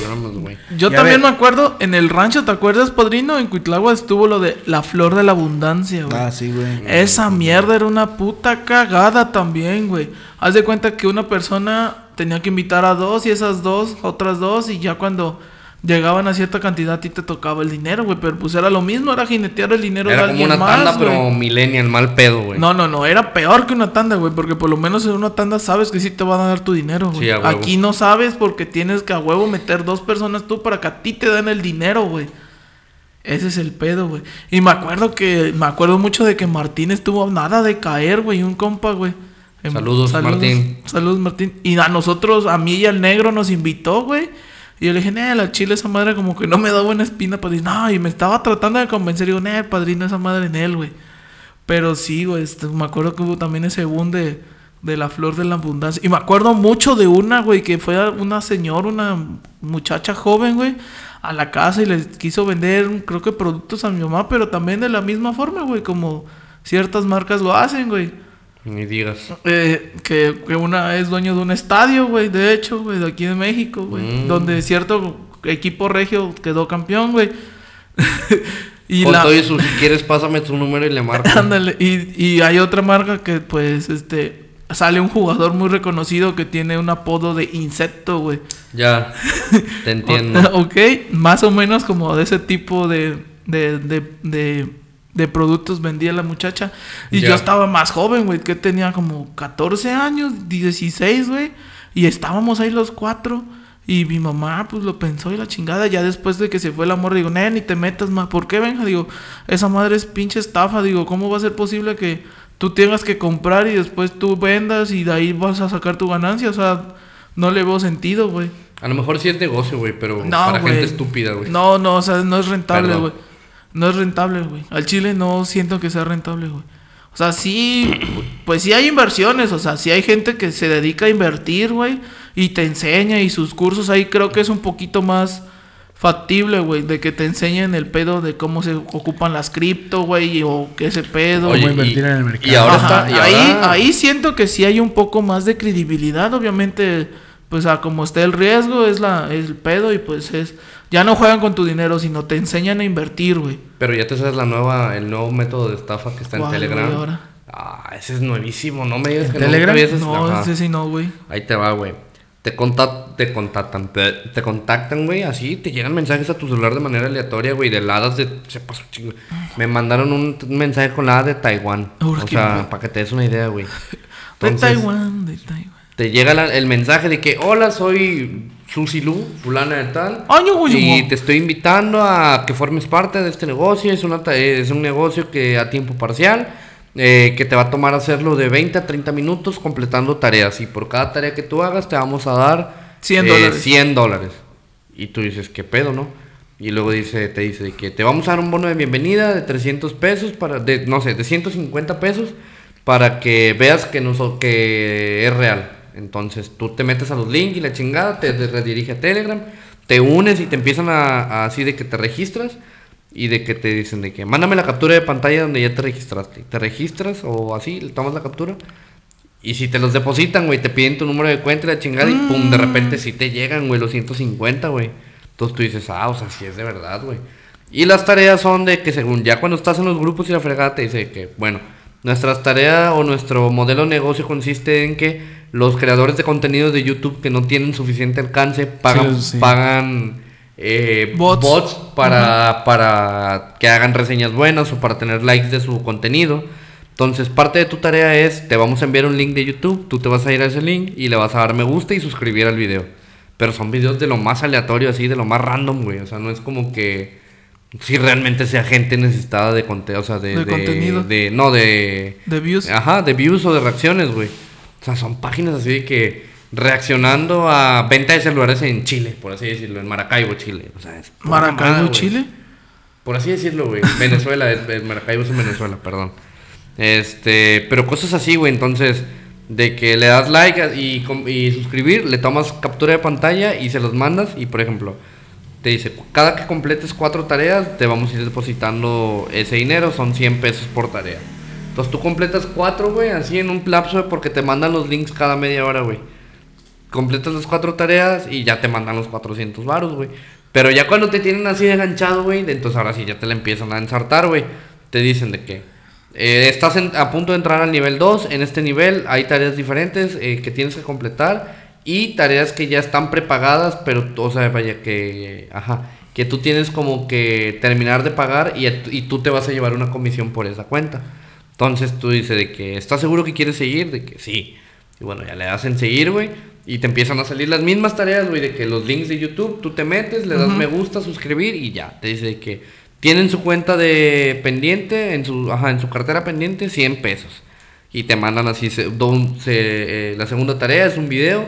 yo Ya también me acuerdo en el rancho, ¿te acuerdas, padrino? En Cuitlagua estuvo lo de la flor de la abundancia, güey. Ah, sí, güey. Esa mierda era una puta cagada también, güey. Haz de cuenta que una persona tenía que invitar a dos y esas dos, otras dos, y ya cuando llegaban a cierta cantidad a ti te tocaba el dinero, güey. Pero pues era lo mismo, era jinetear el dinero Era de como alguien una tanda, pero millennial, mal pedo, güey. No, no, no, era peor que una tanda, güey, porque por lo menos en una tanda sabes que sí te van a dar tu dinero, güey. Sí, a huevo. Aquí no sabes porque tienes que a huevo meter dos personas tú para que a ti te den el dinero, güey. Ese es el pedo, güey. Y me acuerdo que, me acuerdo mucho de que Martín estuvo nada de caer, güey, un compa, güey. Em, Saludos, Martín. Saludos, Martín. Y a nosotros, a mí y al negro nos invitó, güey. Y yo le dije, eh, la chile esa madre como que no me da buena espina, padrino. No, y me estaba tratando de convencer. Y digo, eh, padrino, esa madre en él, güey. Pero sí, güey, este, me acuerdo que hubo también ese boom de, de la flor de la abundancia. Y me acuerdo mucho de una, güey, que fue una señora, una muchacha joven, güey, a la casa y les quiso vender, creo que productos a mi mamá, pero también de la misma forma, güey, como ciertas marcas lo hacen, güey. Ni digas. Eh, que, que una es dueño de un estadio, güey, de hecho, güey, de aquí de México, güey. Mm. Donde cierto equipo regio quedó campeón, güey. y Con la... todo eso, si quieres, pásame tu número y le marco. Ándale, y, y hay otra marca que pues este sale un jugador muy reconocido que tiene un apodo de insecto, güey. ya, te entiendo. ok, más o menos como de ese tipo de, de, de, de, de productos vendía la muchacha. Y yo estaba más joven, güey, que tenía como 14 años, 16, güey. Y estábamos ahí los cuatro. Y mi mamá, pues lo pensó y la chingada. Ya después de que se fue el amor, digo, "Nel, ni te metas más. ¿Por qué, venga? Digo, esa madre es pinche estafa. Digo, ¿cómo va a ser posible que tú tengas que comprar y después tú vendas y de ahí vas a sacar tu ganancia? O sea, no le veo sentido, güey. A lo mejor sí es negocio, güey, pero No, para gente estúpida, güey. No, no, o sea, no es rentable, güey. No es rentable, güey. Al Chile no siento que sea rentable, güey. O sea, sí, pues sí hay inversiones, o sea, sí hay gente que se dedica a invertir, güey, y te enseña y sus cursos ahí creo que es un poquito más factible, güey, de que te enseñen el pedo de cómo se ocupan las cripto, güey, o qué ese pedo. Oye, invertir en el mercado. Y ahora Ajá, está. y ahí, ahora- ahí siento que sí hay un poco más de credibilidad, obviamente, pues a como esté el riesgo es la es el pedo y pues es ya no juegan con tu dinero, sino te enseñan a invertir, güey. Pero ya te sabes la nueva, el nuevo método de estafa que está en ¿Cuál, Telegram. güey, ahora? Ah, ese es nuevísimo, no me digas ¿En que Telegram? no. No, ese sí no, güey. Ahí te va, güey. Te, te contactan, te, te contactan, güey, así, te llegan mensajes a tu celular de manera aleatoria, güey, de ladas de... Sepas, chingo. Me mandaron un mensaje con la de Taiwán. O qué, sea, güey. para que te des una idea, güey. De Taiwán, de Taiwán. Te llega la- el mensaje de que, hola, soy Susi Lu, fulana de tal. Año, güey, Y te estoy invitando a que formes parte de este negocio. Es, una, es un negocio que a tiempo parcial, eh, que te va a tomar hacerlo de 20 a 30 minutos completando tareas. Y por cada tarea que tú hagas te vamos a dar 100 eh, dólares. 100 dólares. Y tú dices, ¿qué pedo, no? Y luego dice, te dice que te vamos a dar un bono de bienvenida de 300 pesos para, de, no sé, de 150 pesos para que veas que, no, que es real. Entonces tú te metes a los links y la chingada, te, redirige a Telegram, te unes y te empiezan a, a así de que te registras y de que te dicen de que mándame la captura de pantalla donde ya te registraste. Te registras o así, le tomas la captura. Y si te los depositan, güey, te piden tu número de cuenta y la chingada y pum, de repente sí te llegan, güey, los 150, güey. Entonces tú dices, ah, o sea, sí es de verdad, güey. Y las tareas son de que según ya cuando estás en los grupos y la fregada te dice que, bueno, nuestras tareas o nuestro modelo de negocio consiste en que los creadores de contenido de YouTube que no tienen suficiente alcance pagan, Sí, sí. pagan eh, Bots. bots, para, para que hagan reseñas buenas o para tener likes de su contenido. Entonces, parte de tu tarea es, te vamos a enviar un link de YouTube, tú te vas a ir a ese link y le vas a dar me gusta y suscribir al video. Pero son videos de lo más aleatorio, así, de lo más random, güey. O sea, no es como que si realmente sea gente necesitada de contenido, o sea, de, De contenido. de- no, de... De views. Ajá, de views o de reacciones, güey. O sea, son páginas así de que reaccionando a venta de celulares en Chile, por así decirlo, en Maracaibo, Chile. O sea, es pura mamada, Maracaibo. Chile. Por así decirlo, güey. Venezuela, es, es Maracaibo es en Venezuela, perdón. Este, pero cosas así, güey. Entonces, de que le das like y, com- y suscribir, le tomas captura de pantalla y se los mandas. Y por ejemplo, te dice, cada que completes cuatro tareas, te vamos a ir depositando ese dinero, son 100 pesos por tarea. Entonces tú completas cuatro, güey, así en un lapso, porque te mandan los links cada media hora, güey. Completas las cuatro tareas y ya te mandan los 400 varos, güey. Pero ya cuando te tienen así enganchado, güey, entonces ahora sí ya te la empiezan a ensartar, güey. Te dicen de que eh, estás a punto de entrar al nivel 2. En este nivel hay tareas diferentes eh, que tienes que completar. y tareas que ya están prepagadas, pero, o sea, vaya que, ajá, que tú tienes como que terminar de pagar y, y tú te vas a llevar una comisión por esa cuenta. Entonces tú dices de que, ¿estás seguro que quieres seguir? De que sí. Y bueno, ya le das en seguir, güey. Y te empiezan a salir las mismas tareas, güey, de que los links de YouTube, tú te metes, le das me gusta, suscribir y ya. Te dice que tienen su cuenta de pendiente, en su, ajá, en su cartera pendiente, 100 pesos. Y te mandan así, se, eh, la segunda tarea es un video,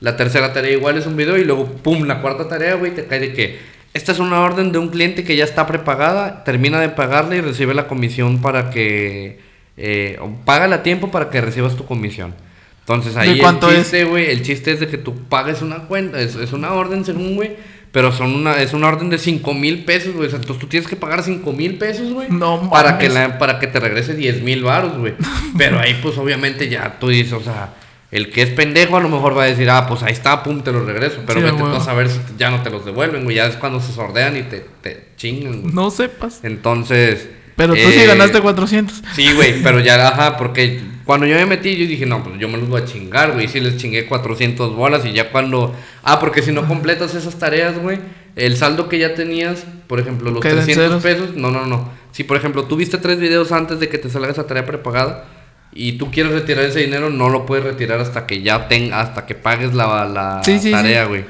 la tercera tarea igual es un video y luego, pum, la cuarta tarea, güey, te cae de que esta es una orden de un cliente que ya está prepagada, termina de pagarle y recibe la comisión para que, eh, págala a tiempo para que recibas tu comisión. Entonces ahí el chiste, güey, el chiste es de que tú pagues una cuenta, es, es una orden según, güey, pero son una, es una orden de 5 mil pesos, güey. entonces tú tienes que pagar 5 mil pesos, güey. No para que Para que te regrese 10 mil baros, güey. Pero ahí, pues, obviamente, ya tú dices, o sea, el que es pendejo a lo mejor va a decir, ah, pues ahí está, pum, te los regreso. Pero vete a saber si ya no te los devuelven, güey. Ya es cuando se sordean y te, te chingan, güey. No sepas. Entonces. Pero tú sí eh, ganaste 400. Sí, güey, pero ya, ajá, porque cuando yo me metí, yo dije, no, pues yo me los voy a chingar, güey. Y sí les chingué 400 bolas y ya cuando... Ah, porque si no completas esas tareas, güey, el saldo que ya tenías, por ejemplo, los 300 pesos... No, no, no. Si, por ejemplo, tú viste tres videos antes de que te salga esa tarea prepagada y tú quieres retirar ese dinero, no lo puedes retirar hasta que ya tenga, hasta que pagues la, la tarea, güey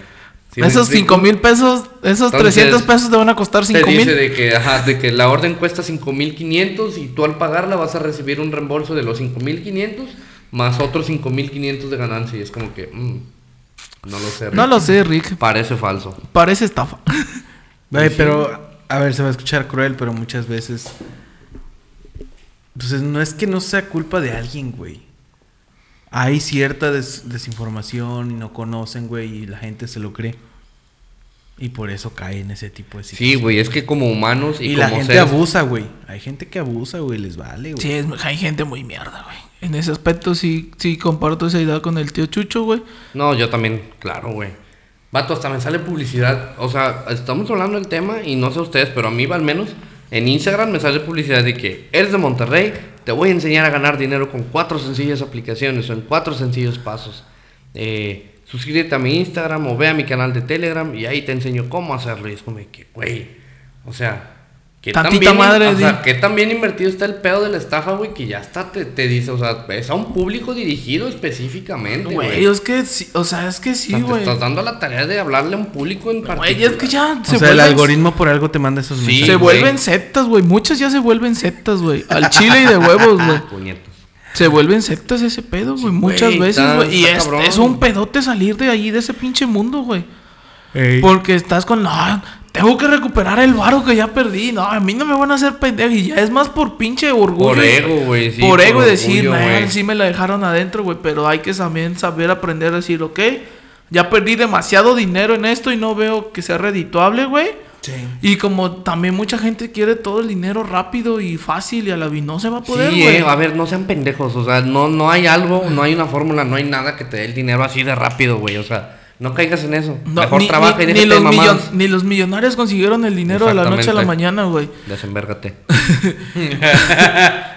esos 5 mil pesos, esos 300 pesos te van a costar 5 mil. dice de que, ajá, de que la orden cuesta 5 mil 500 y tú al pagarla vas a recibir un reembolso de los 5 mil 500 más otros 5 mil 500 de ganancia. Y es como que, mm, no lo sé. Rick. No lo sé, Rick. Parece falso. Parece estafa. pero, a ver, se va a escuchar cruel, pero muchas veces... Entonces, no es que no sea culpa de alguien, güey hay cierta desinformación y no conocen, güey, y la gente se lo cree. Y por eso cae en ese tipo de situaciones. Sí, güey, es que como humanos y, la gente abusa, güey. Hay gente que abusa, güey, les vale, güey. Sí, hay gente muy mierda, güey. En ese aspecto sí, sí comparto esa idea con el tío Chucho, güey. No, yo también, claro, güey. Vato, hasta me sale publicidad. O sea, estamos hablando del tema y no sé ustedes, pero a mí al menos en Instagram me sale publicidad de que eres de Monterrey, te voy a enseñar a ganar dinero con cuatro sencillas aplicaciones o en cuatro sencillos pasos. Eh, suscríbete a mi Instagram o ve a mi canal de Telegram y ahí te enseño cómo hacerlo. Y es como que, güey, o sea, que también, madre, o sea, que también invertido está el pedo de la estafa, güey, que ya está, te, te, dice, o sea, es a un público dirigido específicamente, güey. es que, o sea, es que sí, güey. te estás dando la tarea de hablarle a un público en particular. Güey, es que ya se O sea, el algoritmo por algo te manda esos mensajes. se vuelven sectas, güey. Muchas ya se vuelven sectas, güey. Al chile y de huevos, güey. Se vuelven sectas ese pedo, güey. Muchas veces, güey. Y es, es, un pedote salir de ahí, de ese pinche mundo, güey. Porque estás con, no, tengo que recuperar el varo que ya perdí. No, a mí no me van a hacer pendejo. Y ya es más por pinche orgullo. Por ego, güey. por, ego y decir, sí me la dejaron adentro, güey. Pero hay que también saber aprender a decir, ok, ya perdí demasiado dinero en esto y no veo que sea redituable, güey. Sí. Y como también mucha gente quiere todo el dinero rápido y fácil y a la vez no se va a poder, sí, eh, a ver, no sean pendejos. O sea, no, no hay algo, no hay una fórmula, no hay nada que te dé el dinero así de rápido, güey. O sea no caigas en eso. Mejor trabaja y ni los, ni los millonarios consiguieron el dinero de la noche a la mañana, güey. Desembérgate.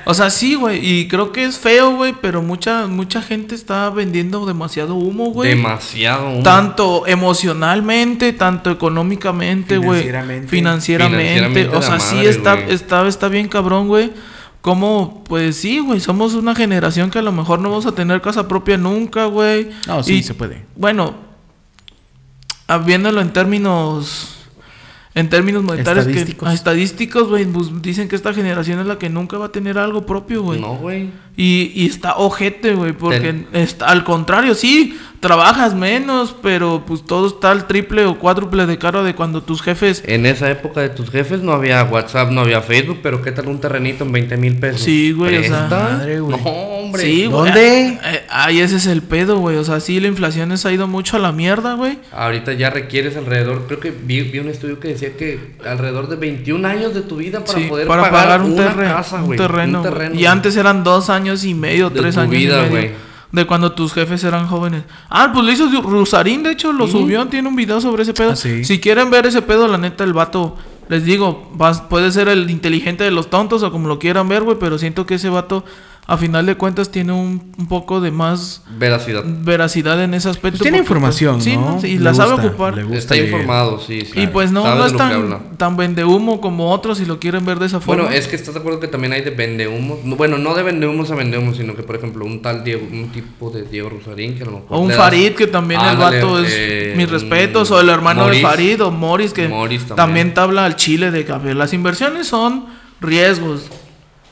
o sea, sí, güey. Y creo que es feo, güey. Pero mucha, mucha gente está vendiendo demasiado humo, güey. Demasiado humo. Tanto emocionalmente, tanto económicamente, güey. Financieramente. O sea, sí está, está, está bien cabrón, güey. Como, pues sí, güey, somos una generación que a lo mejor no vamos a tener casa propia nunca, güey. No, sí, se puede. Bueno, viéndolo en términos en términos monetarios estadísticos. que estadísticos, güey, pues dicen que esta generación es la que nunca va a tener algo propio, güey. No, güey. Y, y está ojete, güey, porque está, al contrario, sí, trabajas menos, pero pues todo está al triple o cuádruple de caro de cuando tus jefes... En esa época de tus jefes no había WhatsApp, no había Facebook, pero ¿qué tal un terrenito en 20 mil pesos? Sí, güey, o sea... Madre, güey. No, hombre. Sí, ¿Dónde? Ay, ese es el pedo, güey. O sea, sí, la inflación se ha ido mucho a la mierda, güey. Ahorita ya requieres alrededor, creo que vi, vi, un estudio que decía que alrededor de 21 años de tu vida para poder para pagar, un, una casa, un terreno. y antes eran dos años y medio, tres años vida, y medio de cuando tus jefes eran jóvenes. Ah, pues lo hizo Rusarín, de hecho, lo subió, tiene un video sobre ese pedo. Ah, si quieren ver ese pedo, la neta, el vato, les digo, puede ser el inteligente de los tontos o como lo quieran ver, güey, pero siento que ese vato a final de cuentas tiene un, un poco de más Veracidad. veracidad en ese aspecto. Pues tiene porque, información, pues, sí, ¿no? Sí, y Le la sabe ocupar. le gusta Está informado, sí, sí. Y pues no, no es tan, tan vende humo como otros si lo quieren ver de esa forma. Bueno, es que estás de acuerdo que también hay de vendehumos. No, Bueno, no de vendehumos a vendehumos, sino que, por ejemplo, un tal Diego, un tipo de Diego Rosarín, que a lo mejor. o un Farid, que también el vato es eh, mis respetos, o el hermano Morris. de Farid, o Morris, que Morris también. también. te habla al chile de que a ver, las inversiones son riesgos.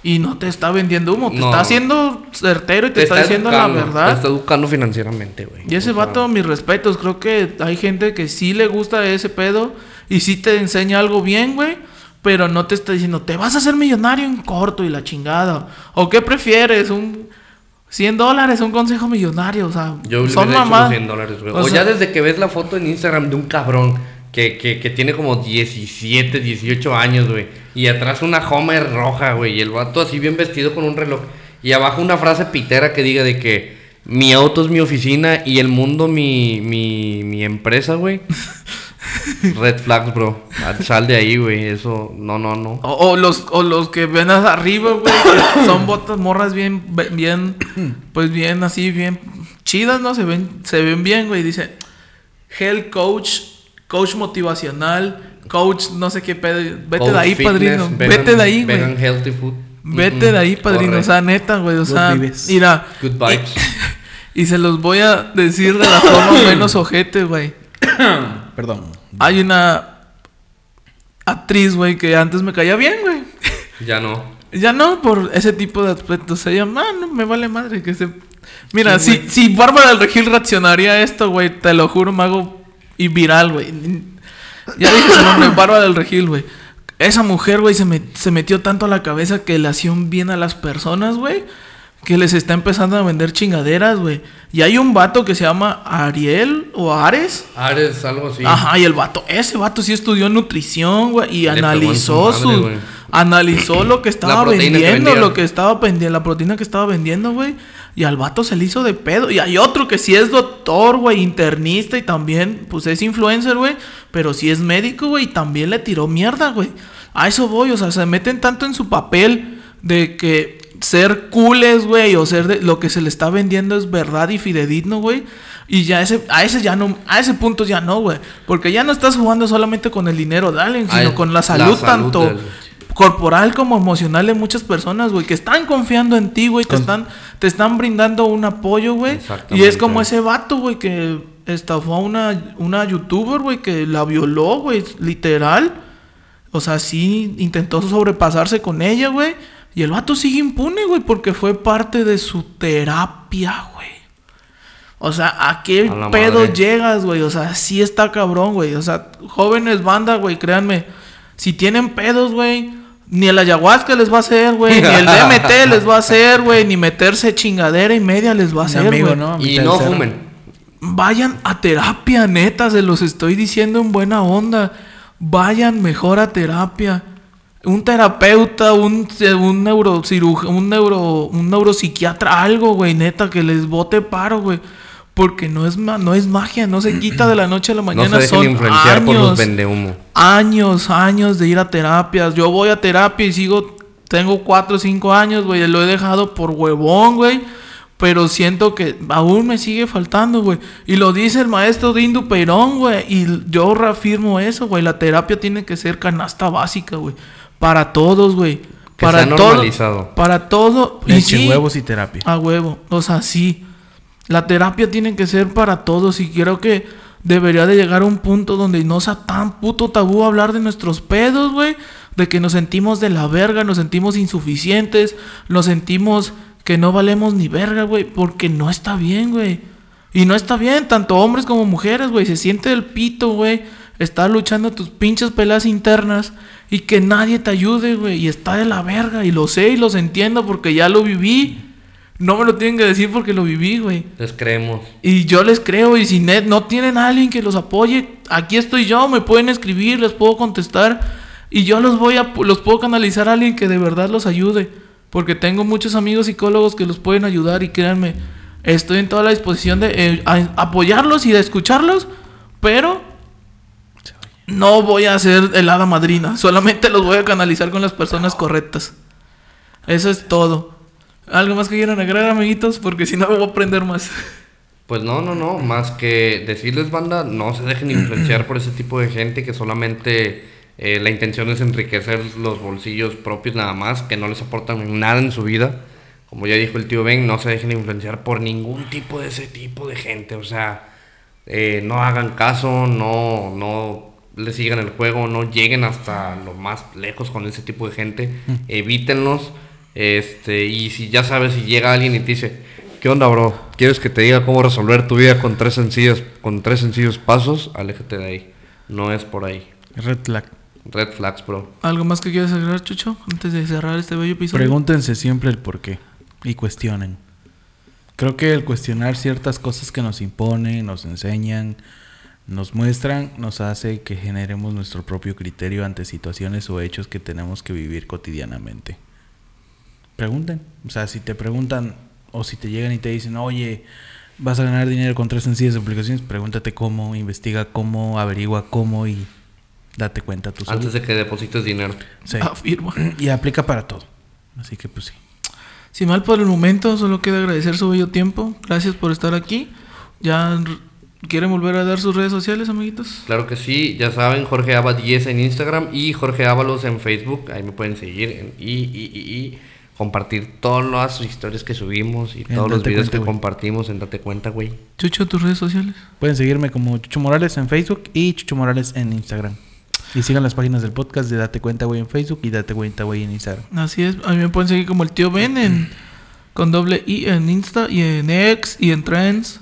Y no te está vendiendo humo, te No. está haciendo certero y te, está, diciendo la verdad. Te está educando financieramente, güey. Y ese O sea, vato, mis respetos, creo que hay gente que sí le gusta ese pedo y sí te enseña algo bien, güey, pero no te está diciendo, te vas a hacer millonario en corto y la chingada. ¿O qué prefieres? ¿Un 100 dólares? ¿Un consejo millonario? O sea, Yo son mamás. los 100 dólares, güey. O O, sea- ya desde que ves la foto en Instagram de un cabrón que, que, que tiene como 17, 18 años, güey. Y atrás una Homer roja, güey. Y el vato así bien vestido con un reloj. Y abajo una frase pitera que diga de que mi auto es mi oficina y el mundo mi, mi, mi empresa, güey. Red flags, bro. Sal de ahí, güey. Eso, no, no, no. O, o los, o los que ven hasta arriba, güey, son botas morras bien, bien, pues bien así, bien chidas, ¿no? Se ven, se ven bien, güey. Dice, Health Coach, Coach Motivacional, Coach no sé qué pedo. Vete Coach de ahí, fitness, padrino. Vete de ahí, güey. healthy food. Vete de ahí, padrino. O sea, neta, güey. O sea, mira. Good vibes. Y, y se los voy a decir de la forma menos ojete, güey. Perdón. Hay una actriz, güey, que antes me caía bien, güey. Ya no. Ya no por ese tipo de aspectos. Ella, ah, no me vale madre que se. Mira, Sí, si, si Bárbara del Regil reaccionaría a esto, güey, te lo juro, me hago y viral, güey. Ya dije su nombre, Bárbara del Regil, güey. Esa mujer, güey, se, me- se metió tanto a la cabeza que le hacía un bien a las personas, güey. Que les está empezando a vender chingaderas, güey. Y hay un vato que se llama Ariel o Ares. Ares, algo así. Ajá, y el vato, ese vato sí estudió nutrición, güey, y Le analizó su madre, analizó lo que estaba que vendiendo, lo que estaba vendiendo, la proteína que estaba vendiendo, güey. Y al vato se le hizo de pedo. Y hay otro que sí es doctor, güey, internista y también, pues es influencer, güey. Pero sí es médico, güey, y también le tiró mierda, güey. A eso voy, o sea, se meten tanto en su papel de que ser cooles, güey, o ser de lo que se le está vendiendo es verdad y fidedigno, güey. Y ya ese, a ese ya no, a ese punto ya no, güey. Porque ya no estás jugando solamente con el dinero alguien, sino Ay, con la la salud, salud tanto del- corporal como emocional de muchas personas, güey, que están confiando en ti, güey, te están, te están brindando un apoyo, güey. Y es como ese vato, güey, que estafó a una, una youtuber, güey, que la violó, güey, literal. O sea, sí intentó sobrepasarse con ella, güey. Y el vato sigue impune, güey, porque fue parte de su terapia, güey. O sea, ¿a qué A pedo madre. llegas, güey? O sea, sí está cabrón, güey. O sea, jóvenes banda, güey, créanme. Si tienen pedos, güey, ni el ayahuasca les va a hacer, güey. Ni el DMT les va a hacer, güey. Ni meterse chingadera y media les va a hacer, güey. ¿no? Y no fumen. Vayan a terapia, neta, se los estoy diciendo en buena onda. Vayan mejor a terapia. Un terapeuta, un, un neurocirujano, un, neuro, un neuropsiquiatra, algo, güey, neta, que les bote paro, güey. Porque no es, ma- no es magia, no se quita de la noche a la No mañana. se dejen son influenciar por los años, vendehumo. años, años de ir a terapias. Yo voy a terapia y sigo, tengo 4 o 5 años, güey. Lo he dejado por huevón, güey. Pero siento que aún me sigue faltando, güey. Y lo dice el maestro Dindu Perón, güey. Y yo reafirmo eso, güey. La terapia tiene que ser canasta básica, güey. Para todos, güey. Que Para sea todo. Para todo. Y sí, huevos y terapia. a huevo. O sea, sí. La terapia tiene que ser para todos y creo que debería de llegar a un punto donde no sea tan puto tabú hablar de nuestros pedos, güey. De que nos sentimos de la verga, nos sentimos insuficientes, nos sentimos que no valemos ni verga, güey. Porque no está bien, güey. Y no está bien, tanto hombres como mujeres, güey. Se siente el pito, güey. Estar luchando tus pinches peleas internas y que nadie te ayude, güey. Y está de la verga. Y lo sé y los entiendo porque ya lo viví. No me lo tienen que decir porque lo viví, güey. Les creemos. Y yo les creo, y si net no tienen a alguien que los apoye, aquí estoy yo, me pueden escribir, les puedo contestar. Y yo los voy a los puedo canalizar a alguien que de verdad los ayude. Porque tengo muchos amigos psicólogos que los pueden ayudar y créanme, estoy en toda la disposición de eh, apoyarlos y de escucharlos, pero no voy a ser el hada madrina, solamente los voy a canalizar con las personas correctas. Eso es todo. ¿Algo más que quieran agregar, amiguitos? Porque si no, voy a aprender más. Pues no, no, no, más que decirles, banda, no se dejen influenciar por ese tipo de gente que solamente eh, la intención es enriquecer los bolsillos propios nada más, que no les aportan nada en su vida. Como ya dijo el tío Ben, no se dejen influenciar por ningún tipo de ese tipo de gente, o sea, eh, no hagan caso, no, no le sigan el juego, no lleguen hasta lo más lejos con ese tipo de gente, evítenlos. Este, y si ya sabes, si llega alguien y te dice, ¿qué onda, bro? ¿Quieres que te diga cómo resolver tu vida con tres sencillos, con tres sencillos pasos? Aléjate de ahí. No es por ahí. Red flag. Red flags, bro. ¿Algo más que quieras agregar, Chucho? Antes de cerrar este bello episodio. Pregúntense siempre el por qué y cuestionen. Creo que el cuestionar ciertas cosas que nos imponen, nos enseñan, nos muestran, nos hace que generemos nuestro propio criterio ante situaciones o hechos que tenemos que vivir cotidianamente. Pregunten. O sea, si te preguntan o si te llegan y te dicen, oye, vas a ganar dinero con tres sencillas aplicaciones, pregúntate cómo, investiga cómo, averigua cómo y date cuenta tú. Antes de que deposites dinero. Sí. Afirmo. Y aplica para todo. Así que pues sí. Sin mal por el momento, solo queda agradecer su bello tiempo. Gracias por estar aquí. ¿Ya quieren volver a dar sus redes sociales, amiguitos? Claro que sí, ya saben, Jorge Aba 10 en Instagram y Jorge Ábalos en Facebook. Ahí me pueden seguir en- y, y, y, y compartir todas las historias que subimos y En todos los videos Cuenta, que compartimos en Date Cuenta, güey. Chucho, tus redes sociales. Pueden seguirme como Chucho Morales en Facebook y Chucho Morales en Instagram. Y sigan las páginas del podcast de Date Cuenta, güey, en Facebook y Date Cuenta, güey, en Instagram. Así es. A mí me pueden seguir como el tío Ben en, con doble I en Insta y en X y en Trends.